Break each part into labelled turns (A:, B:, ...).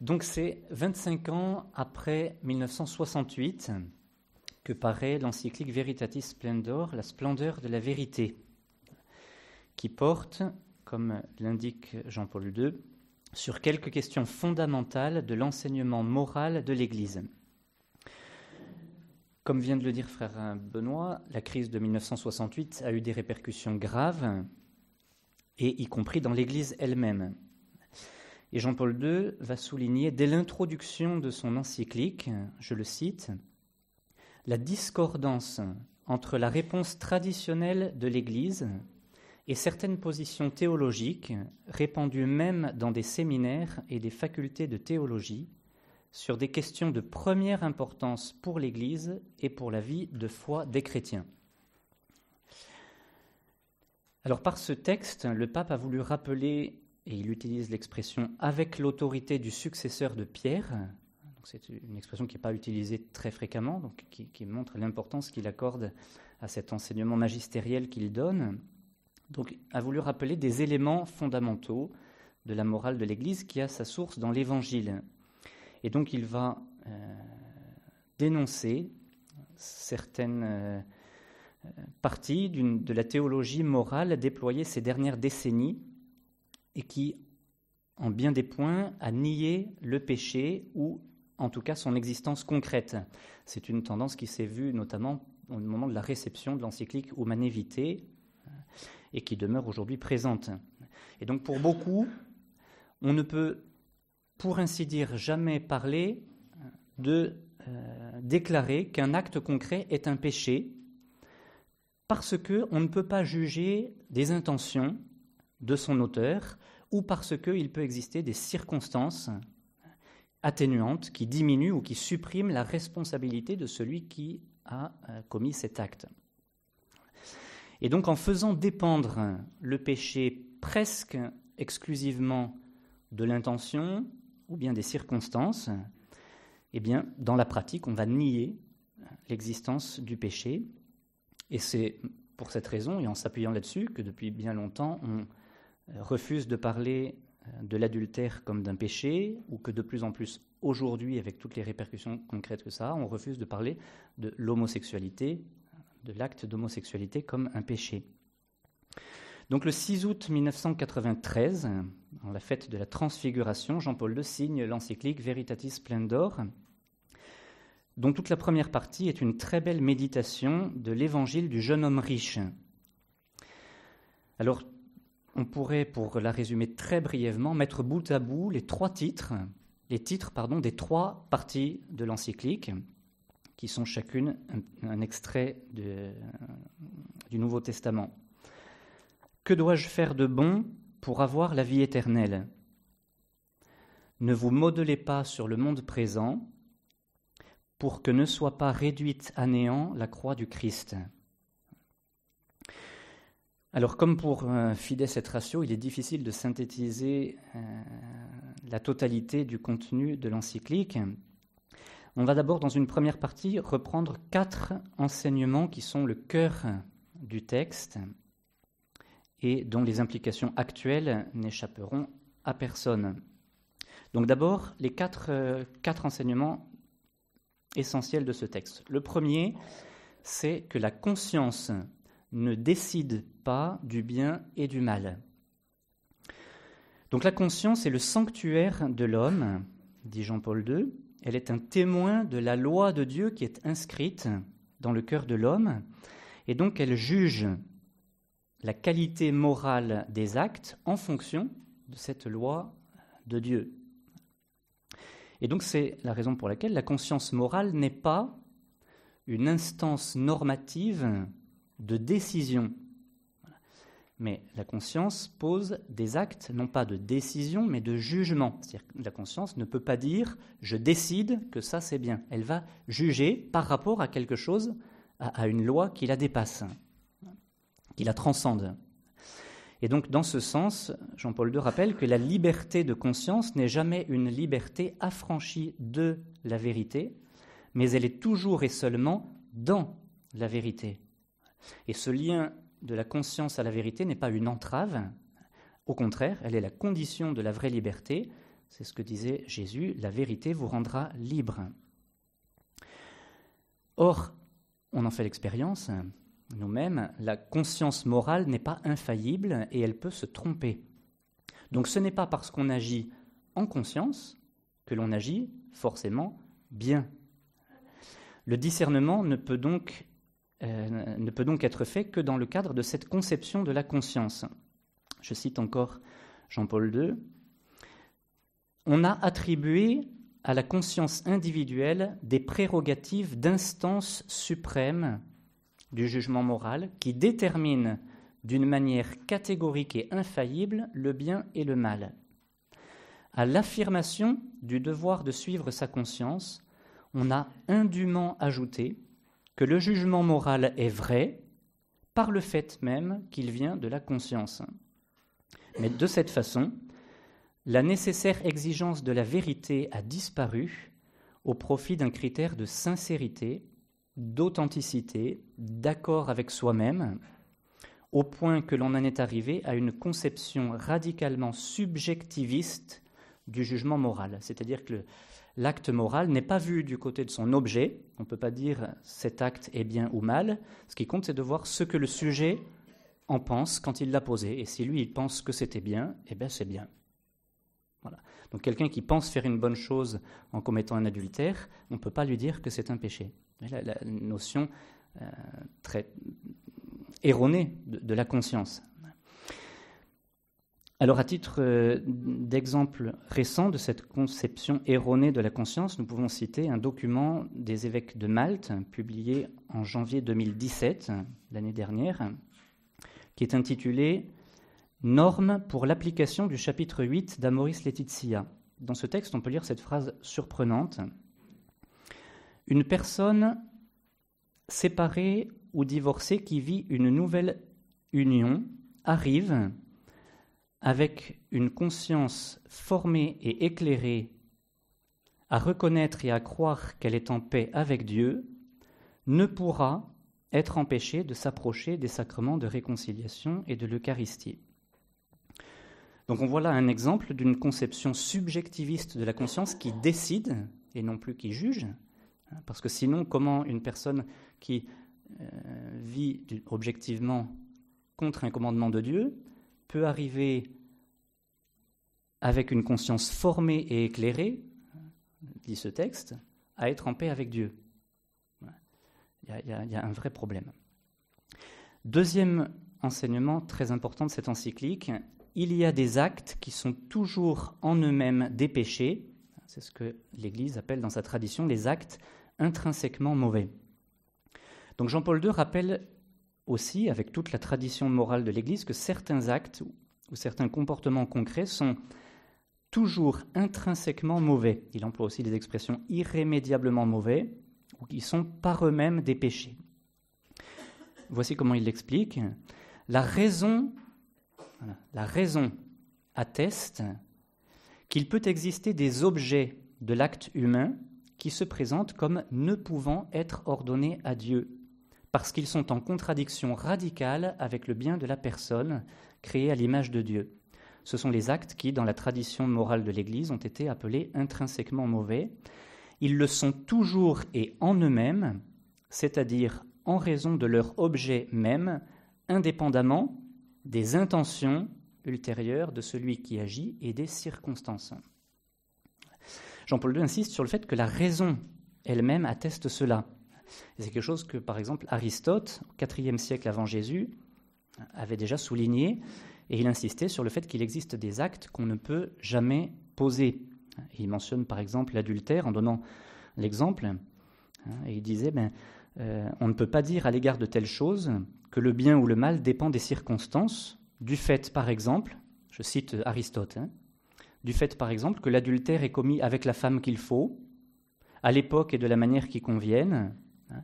A: Donc c'est 25 ans après 1968 que paraît l'encyclique Veritatis Splendor, la splendeur de la vérité, qui porte, comme l'indique Jean-Paul II, sur quelques questions fondamentales de l'enseignement moral de l'Église. Comme vient de le dire frère Benoît, la crise de 1968 a eu des répercussions graves, et y compris dans l'Église elle-même. Et Jean-Paul II va souligner dès l'introduction de son encyclique, je le cite, la discordance entre la réponse traditionnelle de l'Église et certaines positions théologiques répandues même dans des séminaires et des facultés de théologie sur des questions de première importance pour l'Église et pour la vie de foi des chrétiens. Alors par ce texte, le pape a voulu rappeler, et il utilise l'expression avec l'autorité du successeur de Pierre, c'est une expression qui n'est pas utilisée très fréquemment, donc qui, montre l'importance qu'il accorde à cet enseignement magistériel qu'il donne. Donc a voulu rappeler des éléments fondamentaux de la morale de l'Église qui a sa source dans l'Évangile. Et donc il va euh, dénoncer certaines euh, partie de la théologie morale déployée ces dernières décennies et qui, en bien des points, a nié le péché ou en tout cas son existence concrète. C'est une tendance qui s'est vue notamment au moment de la réception de l'encyclique Humane et qui demeure aujourd'hui présente. Et donc pour beaucoup, on ne peut, pour ainsi dire, jamais parler de euh, déclarer qu'un acte concret est un péché parce qu'on ne peut pas juger des intentions de son auteur ou parce qu'il peut exister des circonstances atténuantes qui diminuent ou qui suppriment la responsabilité de celui qui a euh, commis cet acte. Et donc en faisant dépendre le péché presque exclusivement de l'intention ou bien des circonstances, eh bien, dans la pratique, on va nier l'existence du péché et c'est pour cette raison, et en s'appuyant là-dessus, que depuis bien longtemps, on refuse de parler euh, de l'adultère comme d'un péché, ou que de plus en plus aujourd'hui, avec toutes les répercussions concrètes que ça a, on refuse de parler de l'homosexualité, de l'acte d'homosexualité comme un péché. Donc le 6 août 1993, en la fête de la transfiguration, Jean-Paul II signe l'encyclique Veritatis Splendor, dont toute la première partie est une très belle méditation de l'évangile du jeune homme riche. Alors, on pourrait, pour la résumer très brièvement, mettre bout à bout les trois titres, les titres pardon, des trois parties de l'encyclique, qui sont chacune un, extrait du Nouveau Testament. Que dois-je faire de bon pour avoir la vie éternelle? Ne vous modelez pas sur le monde présent, pour que ne soit pas réduite à néant la croix du Christ. Alors comme pour euh, et Ratio, il est difficile de synthétiser euh, la totalité du contenu de l'encyclique. On va d'abord, dans une première partie, reprendre quatre enseignements qui sont le cœur du texte et dont les implications actuelles n'échapperont à personne. Donc d'abord, les quatre, euh, enseignements essentiel de ce texte. Le premier, c'est que la conscience ne décide pas du bien et du mal. Donc la conscience est le sanctuaire de l'homme, dit Jean-Paul II. Elle est un témoin de la loi de Dieu qui est inscrite dans le cœur de l'homme, et donc elle juge la qualité morale des actes en fonction de cette loi de Dieu. Et donc c'est la raison pour laquelle la conscience morale n'est pas une instance normative de décision. Mais la conscience pose des actes, non pas de décision, mais de jugement. C'est-à-dire que la conscience ne peut pas dire je décide que ça c'est bien. Elle va juger par rapport à quelque chose, à, une loi qui la dépasse, qui la transcende. Et donc, dans ce sens, Jean-Paul II rappelle que la liberté de conscience n'est jamais une liberté affranchie de la vérité, mais elle est toujours et seulement dans la vérité. Et ce lien de la conscience à la vérité n'est pas une entrave, au contraire, elle est la condition de la vraie liberté, C'est ce que disait Jésus, la vérité vous rendra libre. Or, on en fait l'expérience nous-mêmes, la conscience morale n'est pas infaillible et elle peut se tromper. Donc ce n'est pas parce qu'on agit en conscience que l'on agit forcément bien. Le discernement ne peut donc, euh, ne peut donc être fait que dans le cadre de cette conception de la conscience. Je cite encore Jean-Paul II. On a attribué à la conscience individuelle des prérogatives d'instance suprême du jugement moral qui détermine d'une manière catégorique et infaillible le bien et le mal. À l'affirmation du devoir de suivre sa conscience, on a indûment ajouté que le jugement moral est vrai par le fait même qu'il vient de la conscience. Mais de cette façon, la nécessaire exigence de la vérité a disparu au profit d'un critère de sincérité, d'authenticité, d'accord avec soi-même, au point que l'on en est arrivé à une conception radicalement subjectiviste du jugement moral. C'est-à-dire que l'acte moral n'est pas vu du côté de son objet. On ne peut pas dire cet acte est bien ou mal. Ce qui compte, c'est de voir ce que le sujet en pense quand il l'a posé. Et si lui, il pense que c'était bien, eh bien c'est bien. Voilà. Donc quelqu'un qui pense faire une bonne chose en commettant un adultère, on ne peut pas lui dire que c'est un péché. La, la notion euh, très erronée de la conscience. Alors, à titre euh, d'exemple récent de cette conception erronée de la conscience, nous pouvons citer un document des évêques de Malte, publié en janvier 2017, l'année dernière, qui est intitulé Normes pour l'application du chapitre 8 d'Amoris Laetitia. Dans ce texte, on peut lire cette phrase surprenante Une personne séparée ou divorcée qui vit une nouvelle union arrive avec une conscience formée et éclairée à reconnaître et à croire qu'elle est en paix avec Dieu, ne pourra être empêchée de s'approcher des sacrements de réconciliation et de l'Eucharistie. Donc on voit là un exemple d'une conception subjectiviste de la conscience qui décide et non plus qui juge, parce que sinon comment une personne qui euh, vit objectivement contre un commandement de Dieu peut arriver avec une conscience formée et éclairée, dit ce texte, à être en paix avec Dieu. Il y, a, un vrai problème. Deuxième enseignement très important de cette encyclique, il y a des actes qui sont toujours en eux-mêmes des péchés. C'est ce que l'Église appelle dans sa tradition les actes intrinsèquement mauvais. Donc Jean-Paul II rappelle aussi, avec toute la tradition morale de l'Église, que certains actes ou certains comportements concrets sont toujours intrinsèquement mauvais. Il emploie aussi des expressions irrémédiablement mauvais ou qui sont par eux-mêmes des péchés. Voici comment il l'explique. La raison, la raison atteste qu'il peut exister des objets de l'acte humain qui se présentent comme ne pouvant être ordonnés à Dieu, parce qu'ils sont en contradiction radicale avec le bien de la personne créée à l'image de Dieu. Ce sont les actes qui, dans la tradition morale de l'Église, ont été appelés intrinsèquement mauvais. Ils le sont toujours et en eux-mêmes, c'est-à-dire en raison de leur objet même, indépendamment des intentions ultérieures de celui qui agit et des circonstances. Jean-Paul II insiste sur le fait que la raison elle-même atteste cela. C'est quelque chose que, par exemple, Aristote, au IVe siècle avant Jésus, avait déjà souligné, et il insistait sur le fait qu'il existe des actes qu'on ne peut jamais poser. il mentionne par exemple l'adultère en donnant l'exemple, hein, il disait, ben, euh, on ne peut pas dire à l'égard de telle chose que le bien ou le mal dépend des circonstances, du fait par exemple, je cite Aristote, hein, du fait par exemple que l'adultère est commis avec la femme qu'il faut, à l'époque et de la manière qui convienne, hein,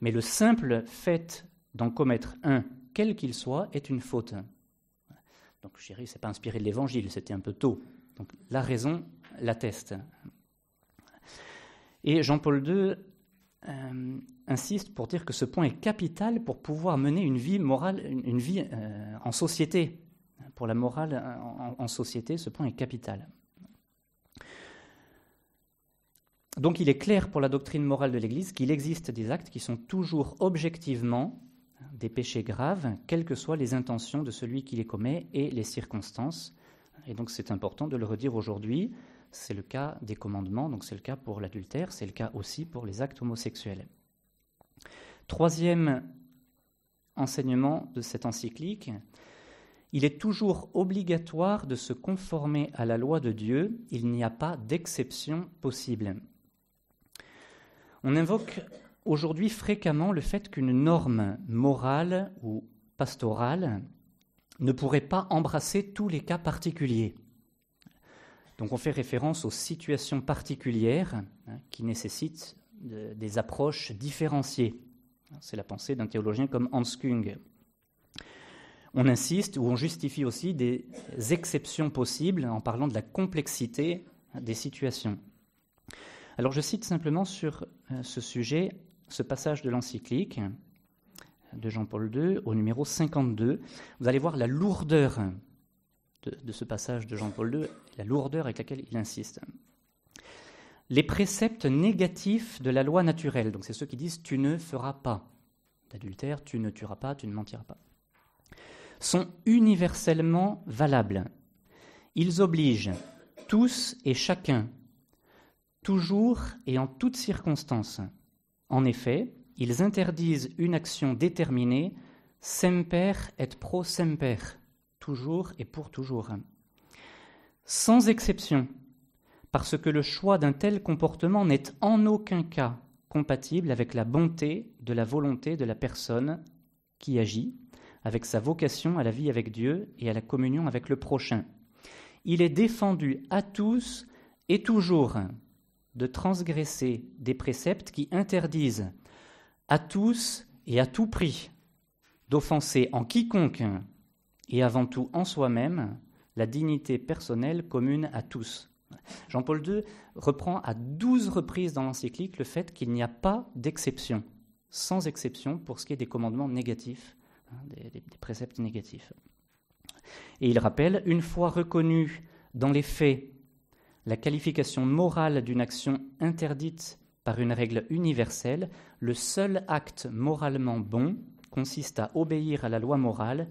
A: mais le simple fait d'en commettre un, quel qu'il soit, est une faute. Donc chérie, c'est pas inspiré de l'évangile, c'était un peu tôt. Donc la raison l'atteste. Et Jean-Paul II euh, insiste pour dire que ce point est capital pour pouvoir mener une vie morale, une, vie euh, en société. Pour la morale en, société, ce point est capital. Donc il est clair pour la doctrine morale de l'Église qu'il existe des actes qui sont toujours objectivement des péchés graves, quelles que soient les intentions de celui qui les commet et les circonstances. Et donc c'est important de le redire aujourd'hui. C'est le cas des commandements, donc c'est le cas pour l'adultère, c'est le cas aussi pour les actes homosexuels. Troisième enseignement de cette encyclique, il est toujours obligatoire de se conformer à la loi de Dieu, il n'y a pas d'exception possible. On invoque aujourd'hui fréquemment le fait qu'une norme morale ou pastorale ne pourrait pas embrasser tous les cas particuliers. Donc on fait référence aux situations particulières hein, qui nécessitent des approches différenciées. C'est la pensée d'un théologien comme Hans Kung. On insiste ou on justifie aussi des exceptions possibles en parlant de la complexité des situations. Alors je cite simplement sur euh, ce sujet ce passage de l'encyclique de Jean-Paul II au numéro 52. Vous allez voir la lourdeur de, ce passage de Jean-Paul II, la lourdeur avec laquelle il insiste. Les préceptes négatifs de la loi naturelle, donc c'est ceux qui disent tu ne feras pas d'adultère, tu ne tueras pas, tu ne mentiras pas, sont universellement valables. Ils obligent tous et chacun, toujours et en toutes circonstances. En effet, ils interdisent une action déterminée, semper et pro semper, toujours et pour toujours. Sans exception, parce que le choix d'un tel comportement n'est en aucun cas compatible avec la bonté de la volonté de la personne qui agit, avec sa vocation à la vie avec Dieu et à la communion avec le prochain. Il est défendu à tous et toujours de transgresser des préceptes qui interdisent à tous et à tout prix d'offenser en quiconque et avant tout en soi-même la dignité personnelle commune à tous. Jean-Paul II reprend à douze reprises dans l'encyclique le fait qu'il n'y a pas d'exception, sans exception pour ce qui est des commandements négatifs, hein, des, des préceptes négatifs. Et il rappelle, une fois reconnu dans les faits la qualification morale d'une action interdite par une règle universelle, le seul acte moralement bon consiste à obéir à la loi morale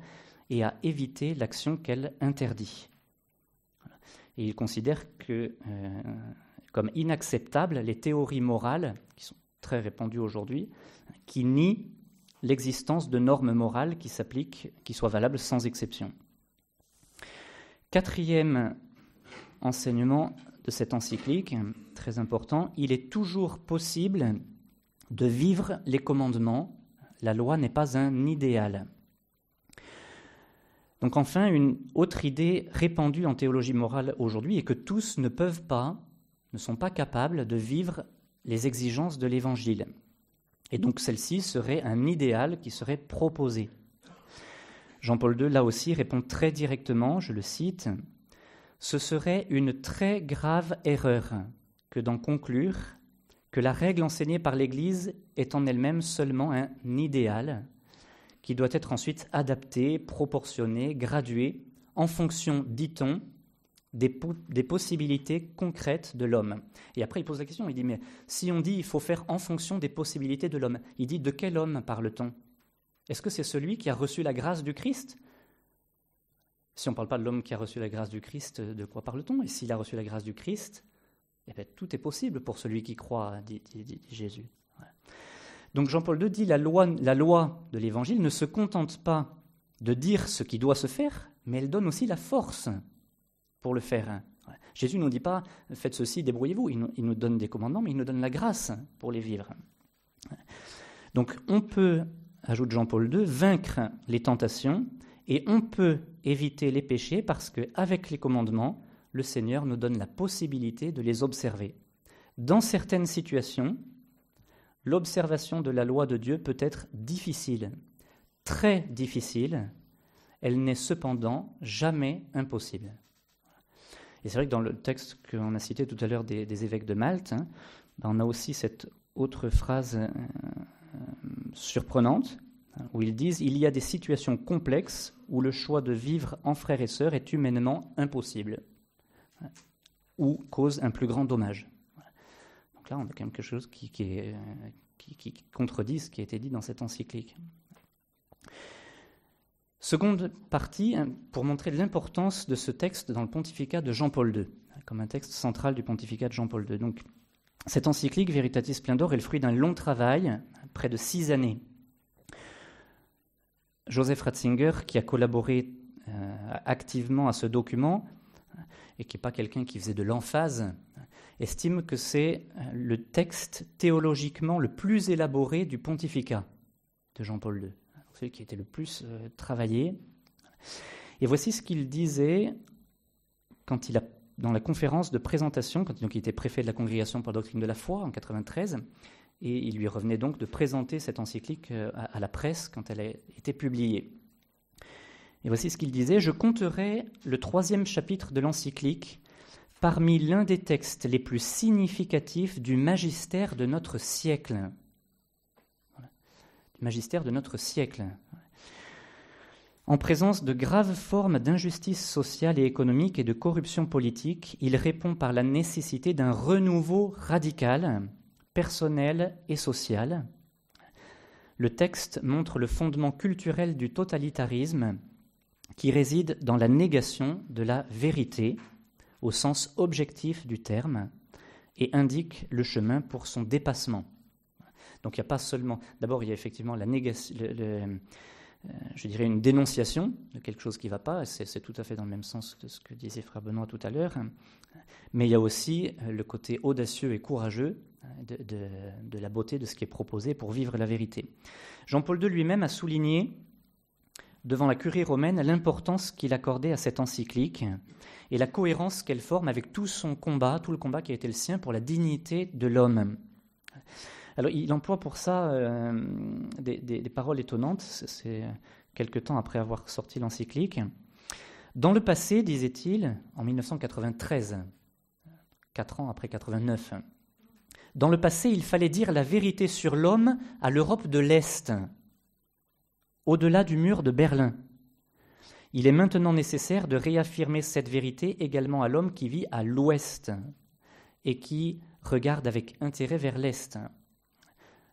A: et à éviter l'action qu'elle interdit. Et il considère que, euh, comme inacceptables les théories morales, qui sont très répandues aujourd'hui, qui nient l'existence de normes morales qui s'appliquent, qui soient valables sans exception. Quatrième enseignement de cette encyclique, très important, il est toujours possible de vivre les commandements. La loi n'est pas un idéal. Donc enfin, une autre idée répandue en théologie morale aujourd'hui est que tous ne peuvent pas, ne sont pas capables de vivre les exigences de l'Évangile. Et donc celle-ci serait un idéal qui serait proposé. Jean-Paul II, là aussi, répond très directement, je le cite, Ce serait une très grave erreur que d'en conclure que la règle enseignée par l'Église est en elle-même seulement un idéal, qui doit être ensuite adapté, proportionné, gradué, en fonction, dit-on, des, possibilités concrètes de l'homme. Et après, il pose la question, il dit, mais si on dit il faut faire en fonction des possibilités de l'homme, il dit, de quel homme parle-t-on? Est-ce que c'est celui qui a reçu la grâce du Christ? Si on ne parle pas de l'homme qui a reçu la grâce du Christ, de quoi parle-t-on? Et s'il a reçu la grâce du Christ, eh bien, tout est possible pour celui qui croit, dit, Jésus. Donc Jean-Paul II dit la loi, la loi de l'Évangile ne se contente pas de dire ce qui doit se faire, mais elle donne aussi la force pour le faire. Jésus ne nous dit pas faites ceci, débrouillez-vous. Il, il nous donne des commandements, mais il nous donne la grâce pour les vivre. Donc on peut, ajoute Jean-Paul II, vaincre les tentations et on peut éviter les péchés parce qu'avec les commandements, le Seigneur nous donne la possibilité de les observer. Dans certaines situations, l'observation de la loi de Dieu peut être difficile, très difficile, elle n'est cependant jamais impossible. Et c'est vrai que dans le texte qu'on a cité tout à l'heure des, évêques de Malte, hein, on a aussi cette autre phrase euh, surprenante, où ils disent Il y a des situations complexes où le choix de vivre en frères et sœurs est humainement impossible, hein, ou cause un plus grand dommage là, on a quelque chose qui, qui contredit ce qui a été dit dans cette encyclique. Seconde partie, pour montrer l'importance de ce texte dans le pontificat de Jean-Paul II, comme un texte central du pontificat de Jean-Paul II. Donc, cette encyclique Veritatis Splendor est le fruit d'un long travail, près de six années. Joseph Ratzinger, qui a collaboré euh, activement à ce document, et qui n'est pas quelqu'un qui faisait de l'emphase, estime que c'est euh, le texte théologiquement le plus élaboré du pontificat de Jean-Paul II celui qui était le plus euh, travaillé. Et voici ce qu'il disait quand il a, dans la conférence de présentation, quand il était préfet de la congrégation pour la doctrine de la foi en 93, et il lui revenait donc de présenter cette encyclique euh, à, la presse quand elle a été publiée. Et voici ce qu'il disait Je compterai le troisième chapitre de l'encyclique parmi l'un des textes les plus significatifs du magistère de notre siècle magistère de notre siècle. En présence de graves formes d'injustice sociale et économique et de corruption politique, il répond par la nécessité d'un renouveau radical, personnel et social. Le texte montre le fondement culturel du totalitarisme qui réside dans la négation de la vérité au sens objectif du terme et indique le chemin pour son dépassement. Donc il n'y a pas seulement. D'abord, il y a effectivement la négation. Euh, je dirais une dénonciation de quelque chose qui ne va pas, c'est tout à fait dans le même sens que ce que disait Frère Benoît tout à l'heure, mais il y a aussi le côté audacieux et courageux de, la beauté de ce qui est proposé pour vivre la vérité. Jean-Paul II lui-même a souligné devant la curie romaine l'importance qu'il accordait à cette encyclique et la cohérence qu'elle forme avec tout son combat, tout le combat qui a été le sien pour la dignité de l'homme. Alors, il emploie pour ça euh, des, paroles étonnantes. C'est quelque temps après avoir sorti l'encyclique. Dans le passé, disait-il, en 1993, quatre ans après 89, dans le passé, il fallait dire la vérité sur l'homme à l'Europe de l'Est, au-delà du mur de Berlin. Il est maintenant nécessaire de réaffirmer cette vérité également à l'homme qui vit à l'Ouest et qui regarde avec intérêt vers l'Est.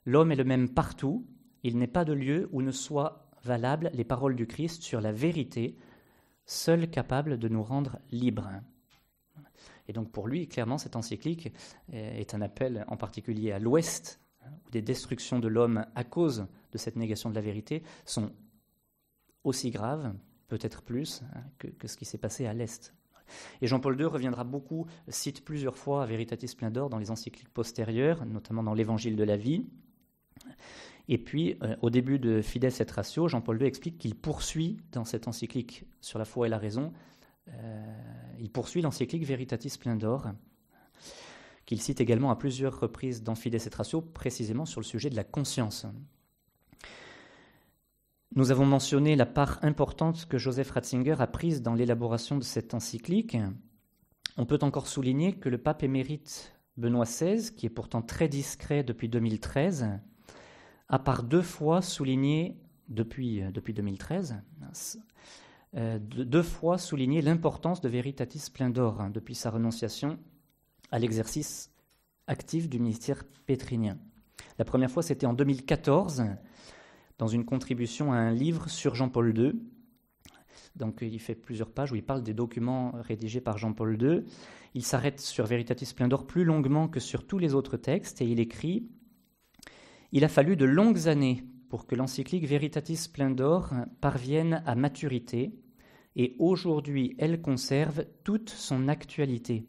A: L'homme est le même partout, il n'est pas de lieu où ne soient valables les paroles du Christ sur la vérité, seule capable de nous rendre libres. Et donc pour lui, clairement, cette encyclique est un appel en particulier à l'Ouest, où des destructions de l'homme à cause de cette négation de la vérité sont aussi graves, peut-être plus, que, que ce qui s'est passé à l'Est. Et Jean-Paul II reviendra beaucoup, cite plusieurs fois Veritatis Splendor dans les encycliques postérieures, notamment dans l'Évangile de la vie, et puis, euh, au début de Fides et Ratio, Jean-Paul II explique qu'il poursuit dans cette encyclique sur la foi et la raison, euh, il poursuit l'encyclique Veritatis Splendor, qu'il cite également à plusieurs reprises dans Fides et Ratio, précisément sur le sujet de la conscience. Nous avons mentionné la part importante que Joseph Ratzinger a prise dans l'élaboration de cette encyclique. On peut encore souligner que le pape émérite Benoît XVI, qui est pourtant très discret depuis 2013, a par deux fois souligné, depuis, euh, depuis 2013, euh, deux fois souligné l'importance de Veritatis Splendor hein, depuis sa renonciation à l'exercice actif du ministère pétrinien. La première fois, c'était en 2014, dans une contribution à un livre sur Jean-Paul II. Donc, il fait plusieurs pages où il parle des documents rédigés par Jean-Paul II. Il s'arrête sur Veritatis Splendor plus longuement que sur tous les autres textes et il écrit il a fallu de longues années pour que l'encyclique Veritatis Splendor parvienne à maturité, et aujourd'hui elle conserve toute son actualité.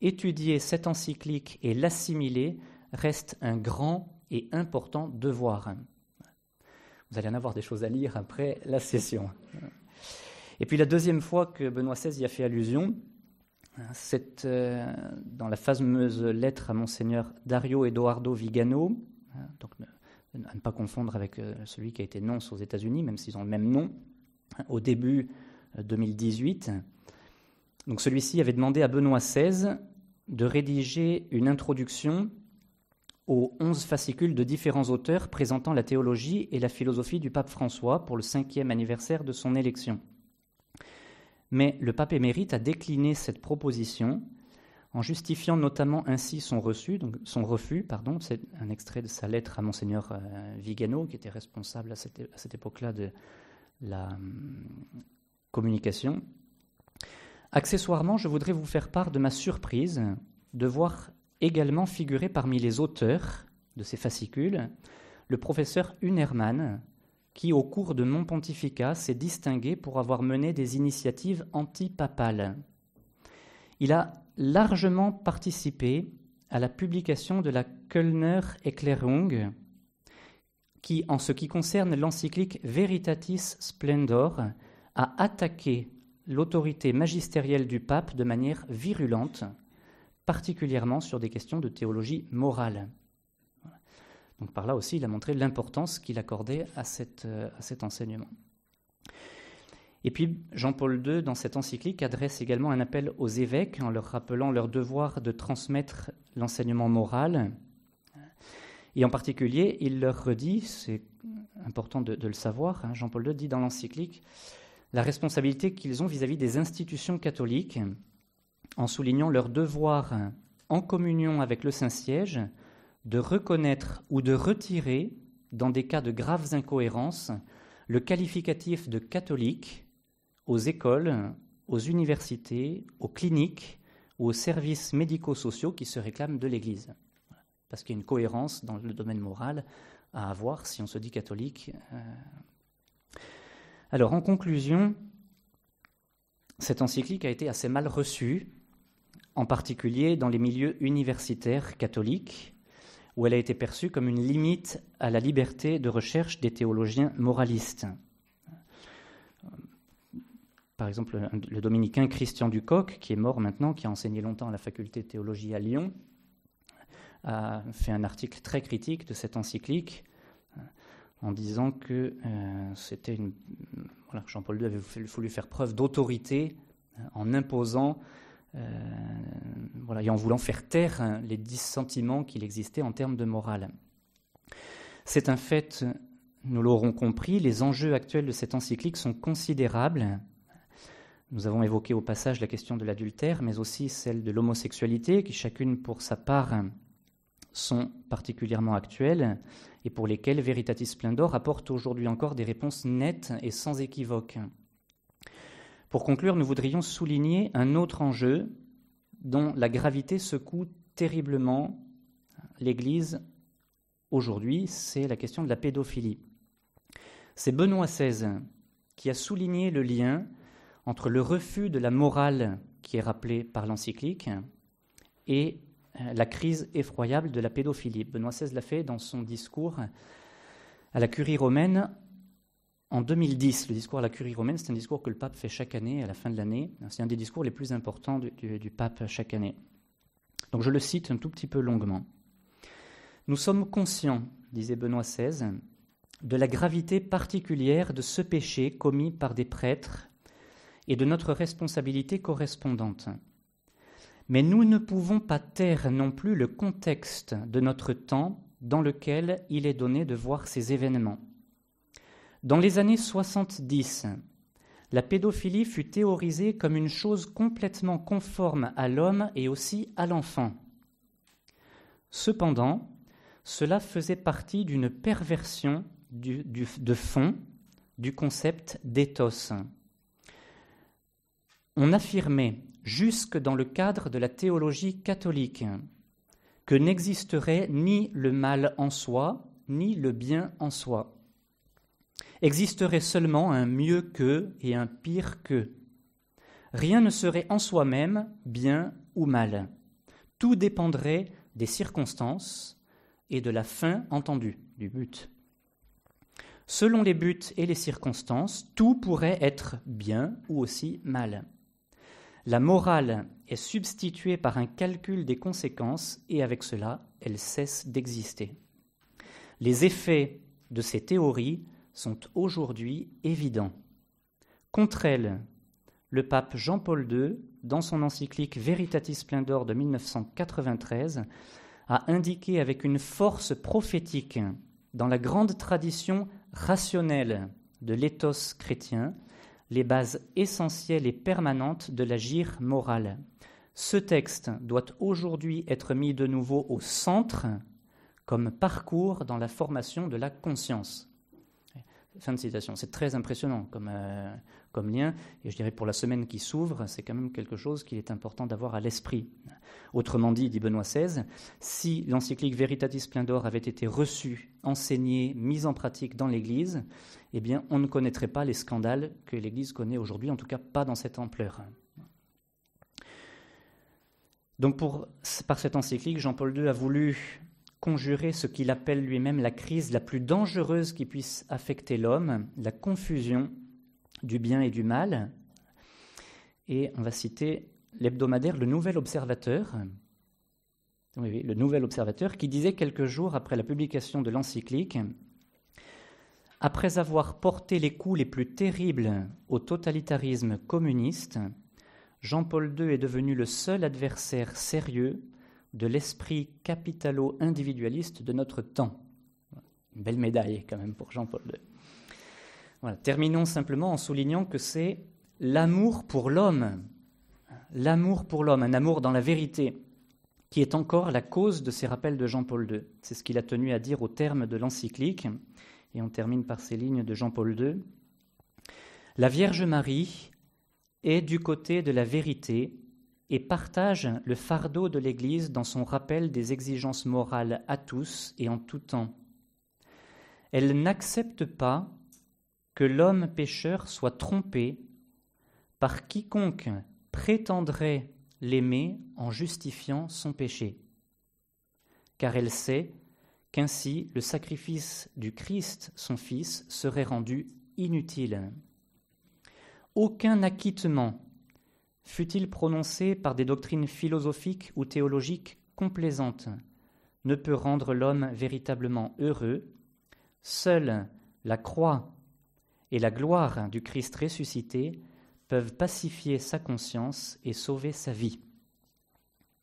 A: Étudier cette encyclique et l'assimiler reste un grand et important devoir. Vous allez en avoir des choses à lire après la session. Et puis la deuxième fois que Benoît XVI y a fait allusion, c'est euh, dans la fameuse lettre à monseigneur Dario Edoardo Vigano, Hein, donc, à ne pas confondre avec euh, celui qui a été nonce aux États-Unis, même s'ils ont le même nom, au début 2018. Euh, donc celui-ci avait demandé à Benoît XVI de rédiger une introduction aux onze fascicules de différents auteurs présentant la théologie et la philosophie du pape François pour le cinquième anniversaire de son élection. Mais le pape émérite a décliné cette proposition en justifiant notamment ainsi son, refus. Pardon, c'est un extrait de sa lettre à monseigneur euh, Vigano, qui était responsable à cette, à cette époque-là de la hum, communication. Accessoirement, je voudrais vous faire part de ma surprise de voir également figurer parmi les auteurs de ces fascicules le professeur Unermann, qui, au cours de mon pontificat, s'est distingué pour avoir mené des initiatives anti-papales. Il a largement participé à la publication de la Kölner Erklärung, qui, en ce qui concerne l'encyclique Veritatis Splendor, a attaqué l'autorité magistérielle du pape de manière virulente, particulièrement sur des questions de théologie morale. Donc par là aussi, il a montré l'importance qu'il accordait à, euh, à cet enseignement. Et puis Jean-Paul II, dans cette encyclique, adresse également un appel aux évêques en leur rappelant leur devoir de transmettre l'enseignement moral. Et en particulier, il leur redit, c'est important de, le savoir, hein, Jean-Paul II dit dans l'encyclique, la responsabilité qu'ils ont vis-à-vis des institutions catholiques, en soulignant leur devoir en communion avec le Saint-Siège de reconnaître ou de retirer, dans des cas de graves incohérences, le qualificatif de catholique aux écoles, aux universités, aux cliniques ou aux services médico-sociaux qui se réclament de l'Église. Parce qu'il y a une cohérence dans le domaine moral à avoir si on se dit catholique. Euh. Alors, en conclusion, cette encyclique a été assez mal reçue, en particulier dans les milieux universitaires catholiques, où elle a été perçue comme une limite à la liberté de recherche des théologiens moralistes par exemple le dominicain Christian Ducoq, qui est mort maintenant, qui a enseigné longtemps à la faculté de théologie à Lyon, a fait un article très critique de cette encyclique euh, en disant que euh, c'était une. Jean-Paul II avait voulu faire preuve d'autorité euh, en imposant, voilà, et en voulant faire taire hein, les dissentiments qu'il existait en termes de morale. C'est un fait, nous l'aurons compris, les enjeux actuels de cette encyclique sont considérables nous avons évoqué au passage la question de l'adultère, mais aussi celle de l'homosexualité, qui chacune pour sa part sont particulièrement actuelles et pour lesquelles Veritatis Splendor apporte aujourd'hui encore des réponses nettes et sans équivoque. Pour conclure, nous voudrions souligner un autre enjeu dont la gravité secoue terriblement l'Église aujourd'hui, c'est la question de la pédophilie. C'est Benoît XVI qui a souligné le lien entre le refus de la morale qui est rappelé par l'encyclique et euh, la crise effroyable de la pédophilie. Benoît XVI l'a fait dans son discours à la curie romaine en 2010. Le discours à la curie romaine, c'est un discours que le pape fait chaque année, à la fin de l'année. C'est un des discours les plus importants du, du pape chaque année. Donc je le cite un tout petit peu longuement. Nous sommes conscients, disait Benoît XVI, de la gravité particulière de ce péché commis par des prêtres et de notre responsabilité correspondante. Mais nous ne pouvons pas taire non plus le contexte de notre temps dans lequel il est donné de voir ces événements. Dans les années 70, la pédophilie fut théorisée comme une chose complètement conforme à l'homme et aussi à l'enfant. Cependant, cela faisait partie d'une perversion de fond du concept d'éthos, on affirmait, jusque dans le cadre de la théologie catholique, que n'existerait ni le mal en soi, ni le bien en soi. Existerait seulement un mieux que et un pire que. Rien ne serait en soi-même bien ou mal. Tout dépendrait des circonstances et de la fin entendue, du but. Selon les buts et les circonstances, tout pourrait être bien ou aussi mal. La morale est substituée par un calcul des conséquences et avec cela, elle cesse d'exister. Les effets de ces théories sont aujourd'hui évidents. Contre elles, le pape Jean-Paul II, dans son encyclique Veritatis Splendor de 1993, a indiqué avec une force prophétique, dans la grande tradition rationnelle de l'éthos chrétien, les bases essentielles et permanentes de l'agir moral. Ce texte doit aujourd'hui être mis de nouveau au centre comme parcours dans la formation de la conscience. Fin de citation. C'est très impressionnant comme, euh, comme lien, et je dirais pour la semaine qui s'ouvre, c'est quand même quelque chose qu'il est important d'avoir à l'esprit. Autrement dit, dit Benoît XVI, si l'encyclique Veritatis Splendor avait été reçue, enseignée, mise en pratique dans l'Église, eh bien, on ne connaîtrait pas les scandales que l'Église connaît aujourd'hui, en tout cas pas dans cette ampleur. Donc, par cette encyclique, Jean-Paul II a voulu conjurer ce qu'il appelle lui-même la crise la plus dangereuse qui puisse affecter l'homme, la confusion du bien et du mal. Et on va citer l'hebdomadaire Le Nouvel Observateur, le Nouvel Observateur, qui disait quelques jours après la publication de l'encyclique Après avoir porté les coups les plus terribles au totalitarisme communiste, Jean-Paul II est devenu le seul adversaire sérieux de l'esprit capitalo-individualiste de notre temps. Une belle médaille quand même pour Jean-Paul II. Terminons simplement en soulignant que c'est l'amour pour l'homme, l'amour pour l'homme, un amour dans la vérité, qui est encore la cause de ces rappels de Jean-Paul II. C'est ce qu'il a tenu à dire au terme de l'encyclique, et on termine par ces lignes de Jean-Paul II. La Vierge Marie est du côté de la vérité et partage le fardeau de l'Église dans son rappel des exigences morales à tous et en tout temps. Elle n'accepte pas que l'homme pécheur soit trompé par quiconque prétendrait l'aimer en justifiant son péché, car elle sait qu'ainsi le sacrifice du Christ, son Fils, serait rendu inutile. Aucun acquittement fut-il prononcé par des doctrines philosophiques ou théologiques complaisantes, ne peut rendre l'homme véritablement heureux, seule la croix et la gloire du Christ ressuscité peuvent pacifier sa conscience et sauver sa vie.